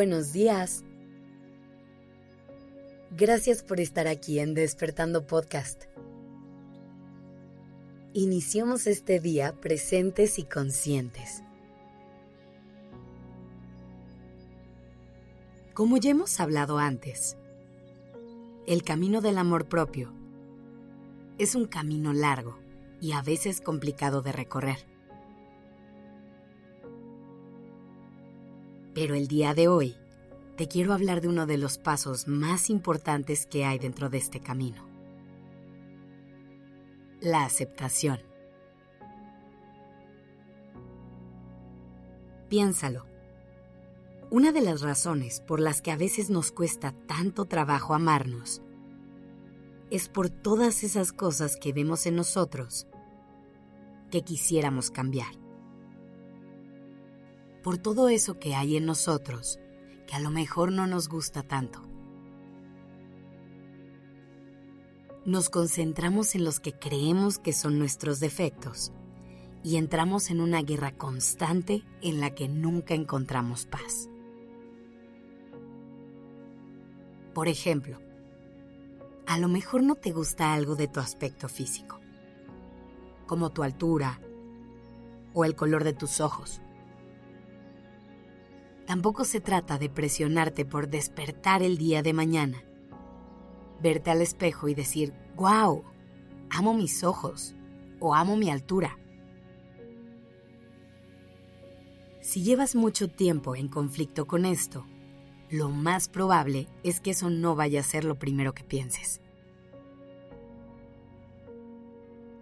Buenos días. Gracias por estar aquí en Despertando Podcast. Iniciamos este día presentes y conscientes. Como ya hemos hablado antes, el camino del amor propio es un camino largo y a veces complicado de recorrer. Pero el día de hoy te quiero hablar de uno de los pasos más importantes que hay dentro de este camino. La aceptación. Piénsalo. Una de las razones por las que a veces nos cuesta tanto trabajo amarnos es por todas esas cosas que vemos en nosotros que quisiéramos cambiar por todo eso que hay en nosotros que a lo mejor no nos gusta tanto. Nos concentramos en los que creemos que son nuestros defectos y entramos en una guerra constante en la que nunca encontramos paz. Por ejemplo, a lo mejor no te gusta algo de tu aspecto físico, como tu altura o el color de tus ojos Tampoco se trata de presionarte por despertar el día de mañana. Verte al espejo y decir, wow, amo mis ojos o amo mi altura. Si llevas mucho tiempo en conflicto con esto, lo más probable es que eso no vaya a ser lo primero que pienses.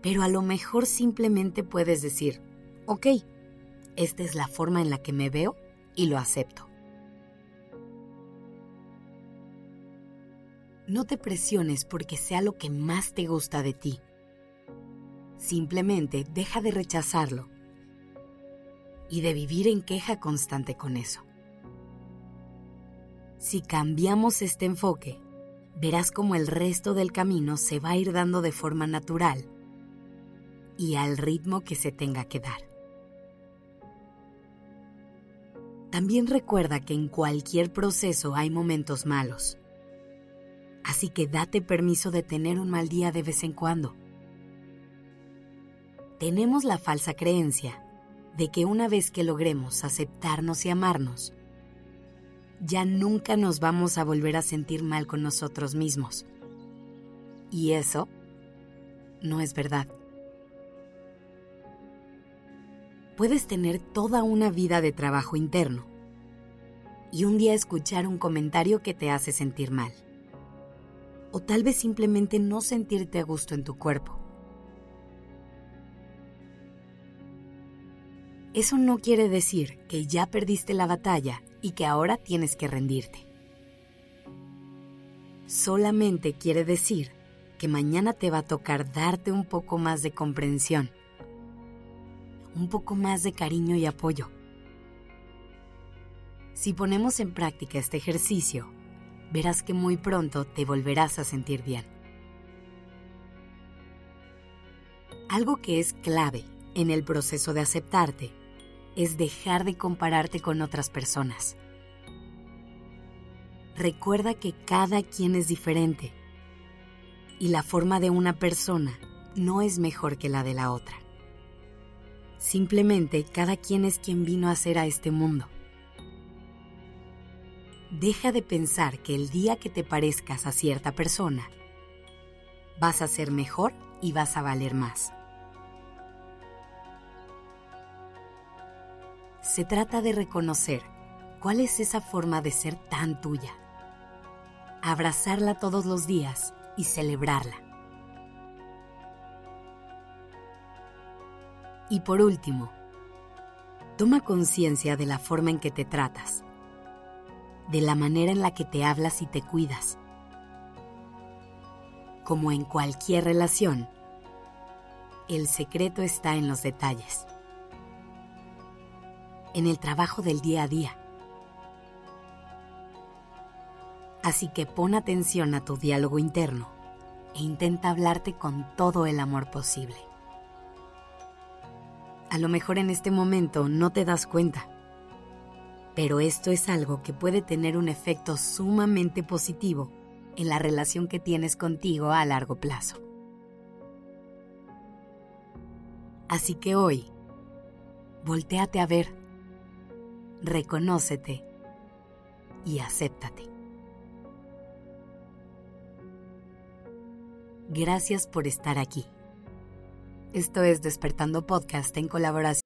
Pero a lo mejor simplemente puedes decir, ok, esta es la forma en la que me veo y lo acepto. No te presiones porque sea lo que más te gusta de ti. Simplemente deja de rechazarlo y de vivir en queja constante con eso. Si cambiamos este enfoque, verás como el resto del camino se va a ir dando de forma natural y al ritmo que se tenga que dar. También recuerda que en cualquier proceso hay momentos malos. Así que date permiso de tener un mal día de vez en cuando. Tenemos la falsa creencia de que una vez que logremos aceptarnos y amarnos, ya nunca nos vamos a volver a sentir mal con nosotros mismos. Y eso no es verdad. Puedes tener toda una vida de trabajo interno y un día escuchar un comentario que te hace sentir mal. O tal vez simplemente no sentirte a gusto en tu cuerpo. Eso no quiere decir que ya perdiste la batalla y que ahora tienes que rendirte. Solamente quiere decir que mañana te va a tocar darte un poco más de comprensión un poco más de cariño y apoyo. Si ponemos en práctica este ejercicio, verás que muy pronto te volverás a sentir bien. Algo que es clave en el proceso de aceptarte es dejar de compararte con otras personas. Recuerda que cada quien es diferente y la forma de una persona no es mejor que la de la otra. Simplemente cada quien es quien vino a ser a este mundo. Deja de pensar que el día que te parezcas a cierta persona, vas a ser mejor y vas a valer más. Se trata de reconocer cuál es esa forma de ser tan tuya, abrazarla todos los días y celebrarla. Y por último, toma conciencia de la forma en que te tratas, de la manera en la que te hablas y te cuidas. Como en cualquier relación, el secreto está en los detalles, en el trabajo del día a día. Así que pon atención a tu diálogo interno e intenta hablarte con todo el amor posible. A lo mejor en este momento no te das cuenta, Pero esto es algo que puede tener un efecto sumamente positivo en la relación que tienes contigo a largo plazo. Así que hoy, volteate a ver, reconócete y acéptate. Gracias por estar aquí. Esto es Despertando Podcast en colaboración.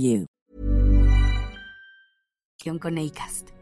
you. Con ACAST.